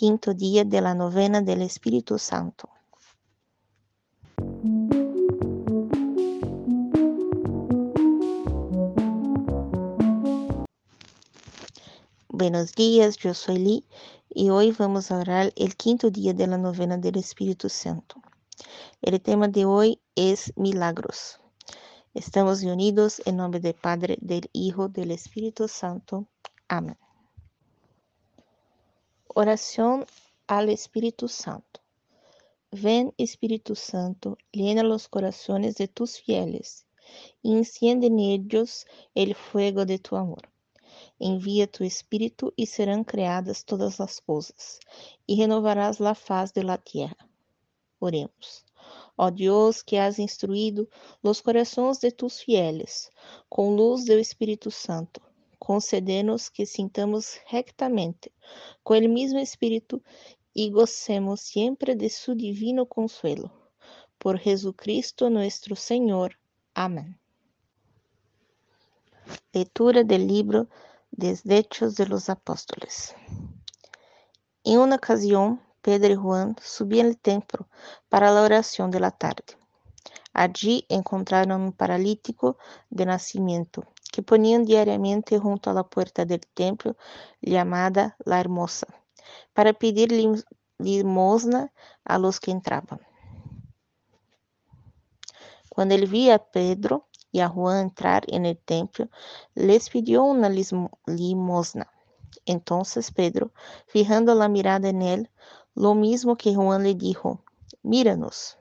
quinto dia de la novena del Espíritu Santo. Buenos días, yo soy Lee y hoy vamos a orar el quinto día de la novena del Espíritu Santo. El tema de hoy es milagros. Estamos unidos en nombre del Padre, del Hijo, del Espíritu Santo. Amén. Oración al Espíritu Santo. Ven, Espíritu Santo, llena los corazones de tus fieles y enciende en ellos el fuego de tu amor. Envía tu Espíritu y serán creadas todas las cosas, y renovarás la faz de la tierra. Oremos. Ó Deus, que has instruído los corações de tus fieles com luz do Espírito Santo, concede-nos que sintamos rectamente com o mesmo Espírito e gocemos sempre de su divino consuelo. Por Jesucristo nuestro Senhor. Amém. Leitura do livro dos Hechos de los Apóstoles. Em uma ocasião, Pedro y Juan subían al templo para la oración de la tarde. Allí encontraron un paralítico de nacimiento que ponían diariamente junto a la puerta del templo llamada La Hermosa para pedir limosna a los que entraban. Cuando él vio a Pedro y a Juan entrar en el templo, les pidió una limosna. Entonces Pedro, fijando la mirada en él, lo mismo que Juan le dijo, míranos.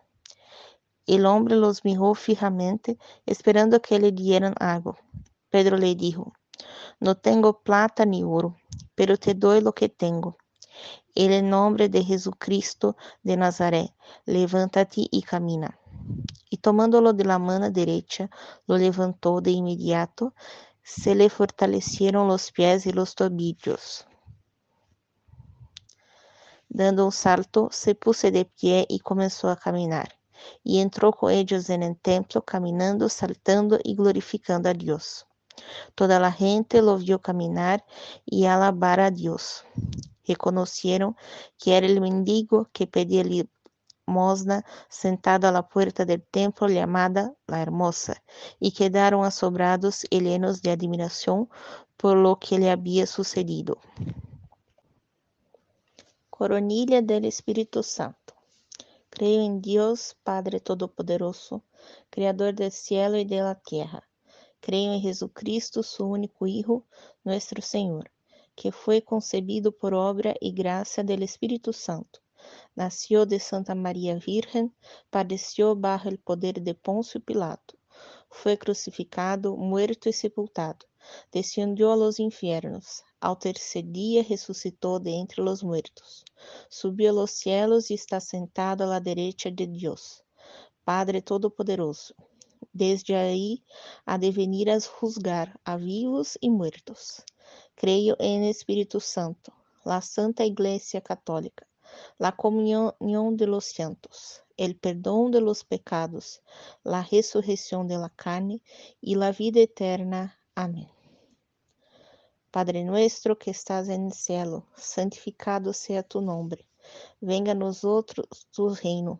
El hombre los miró fijamente, esperando que le dieran algo. Pedro le dijo, no tengo plata ni oro, pero te doy lo que tengo. En el nombre de Jesucristo de Nazaret, levántate y camina. Y tomándolo de la mano derecha, lo levantó de inmediato, se le fortalecieron los pies y los tobillos. Dando um salto, se puse de pie e começou a caminhar. E entrou com eles no templo, caminhando, saltando e glorificando a Deus. Toda a gente lo viu caminhar e alabar a Deus. Reconheceram que era o mendigo que pedia limosna sentado à porta do templo chamada La Hermosa, e quedaram asombrados e llenos de admiração por lo que lhe havia sucedido. Coronilla del Espíritu Santo. Creo en Dios Padre Todopoderoso, Creador del cielo y de la tierra. Creo en Jesucristo, su único Hijo, nuestro Señor, que fue concebido por obra y gracia del Espíritu Santo. Nació de Santa María Virgen, padeció bajo el poder de Poncio Pilato. Fue crucificado, muerto y sepultado. Descendió a los infiernos Ao terceiro dia ressuscitou de entre os mortos. Subiu aos cielos e está sentado à direita de Deus, Padre Todo-Poderoso. Desde aí há de venir a juzgar a vivos e mortos. Creio em Espírito Santo, la Santa Iglesia Católica, la comunión de los santos, el perdón de los pecados, la resurrección de la carne y la vida eterna. Amén. Padre nuestro que estás en el cielo, santificado sea tu nombre. Venga a nosotros tu reino.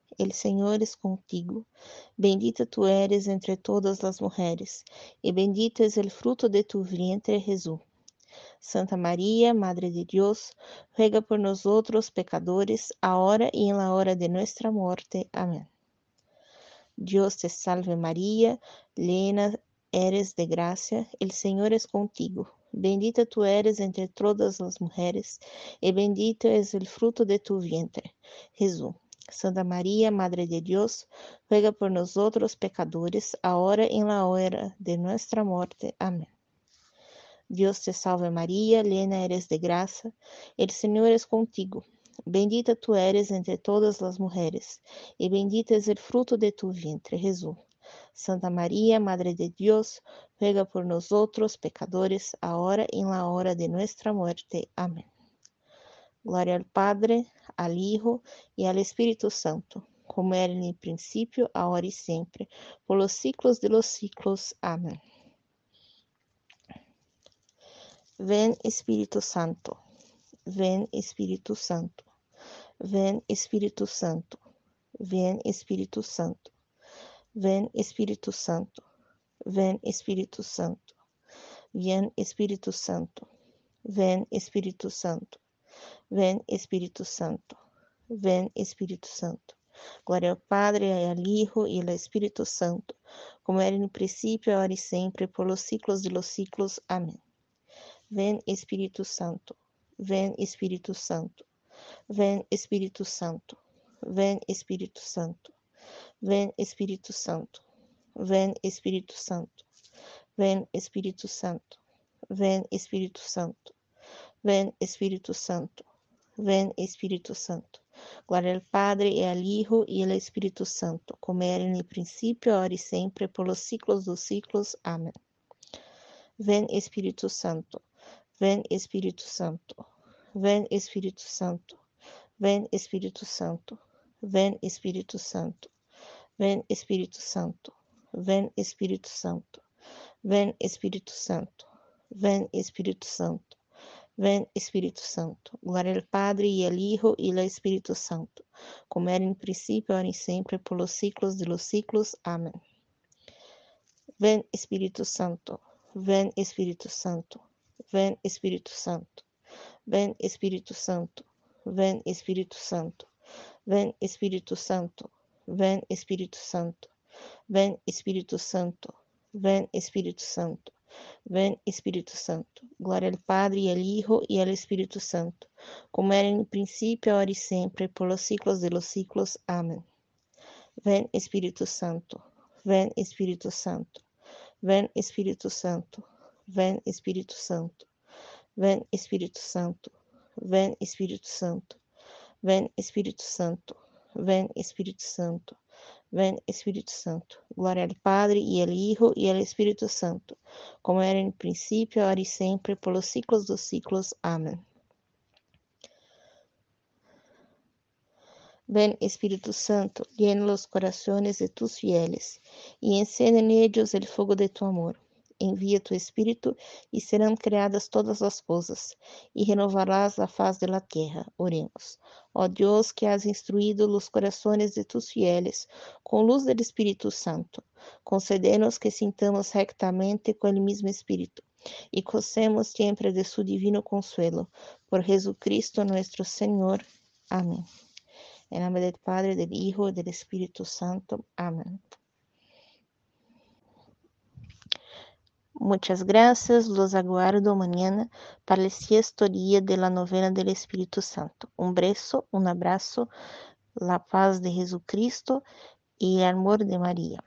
el Señor es contigo, bendita tú eres entre todas las mujeres, y bendito es el fruto de tu vientre Jesús. Santa María, Madre de Dios, ruega por nosotros pecadores, ahora y en la hora de nuestra muerte. Amén. Dios te salve María, llena eres de gracia, el Señor es contigo. Bendita tu eres entre todas as mulheres, e bendito es el fruto de tu vientre, Jesús. Santa María, Madre de Dios, ruega por nosotros pecadores, ahora y en la hora de nuestra muerte. Amén. Dios te salve María, llena eres de gracia, el Señor es contigo. Bendita tu eres entre todas as mulheres, e bendito es el fruto de tu vientre, Jesús. Santa María, Madre de Dios, ruega por nosotros pecadores, ahora y en la hora de nuestra muerte. Amén. Glória ao Padre, ao Hijo e ao Espírito Santo, como era no princípio, agora e sempre, por los ciclos de los ciclos. Amém. Ven Espírito Santo, ven Espírito Santo, ven Espírito Santo, ven Espírito Santo, ven Espírito Santo, ven Espírito Santo, ven Espírito Santo, ven Espírito Santo. Ven Espírito Santo, ven Espírito Santo. Glória ao Padre, ao Hijo e ao Espírito Santo, como era no princípio, agora e sempre, por los ciclos de los ciclos. Amém. Ven Espírito Santo, ven Espírito Santo, ven Espírito Santo, ven Espírito Santo, ven Espírito Santo, ven Espírito Santo, ven Espírito Santo, ven Espírito Santo, ven Espírito Santo. Ven Espírito Santo. Glória ao Padre e ao Hijo e ao Espírito Santo, como era no princípio, agora e sempre, por los ciclos dos ciclos. Amém. Ven Espírito Santo. Ven Espírito Santo. Ven Espírito Santo. Ven Espírito Santo. Ven Espírito Santo. Ven Espírito Santo. Ven Espírito Santo. Ven Espírito Santo. Ven Espírito Santo. Ven Espírito Santo. Glória ao Padre e ao Hijo e ao Espírito Santo, como era princípio, agora e sempre, por los de los ciclos. Amém. Ven Espírito Santo. Ven Espírito Santo. Ven Espírito Santo. Ven Espírito Santo. Ven Espírito Santo. Ven Espírito Santo. Ven Espírito Santo. Ven Espírito Santo. Ven Espírito Santo. Ven Espírito Santo. Glória ao Padre, e ao Hijo e ao Espírito Santo, como era no princípio, agora e sempre, por los ciclos de los ciclos. Amém. Ven Espírito Santo. Ven Espírito Santo. Ven Espírito Santo. Ven Espírito Santo. Ven Espírito Santo. Ven Espírito Santo. Ven Espírito Santo. Ven Espírito Santo. Ven Espírito Santo. Glória ao Padre, e ao Hijo, e ao Espírito Santo, como era no princípio, agora e sempre, por los ciclos dos ciclos. Amém. Ven Espírito Santo, llena los corazones de tus fieles, y encende en ellos el fuego de tu amor. Envia tu Espírito, e serão criadas todas as coisas, e renovarás a faz de la tierra. Oremos. Ó Deus, que has instruído los corazones de tus fieles com luz del Espírito Santo, concedemos que sintamos rectamente com el mismo Espírito e gocemos sempre de su divino consuelo. Por Jesucristo nuestro Señor. Amém. Em nome do Padre, do Hijo e do Espírito Santo. Amém. Muchas gracias, los aguardo mañana para sexto día de la novena del Espíritu Santo. Un beso, un abrazo, la paz de Jesucristo y el amor de María.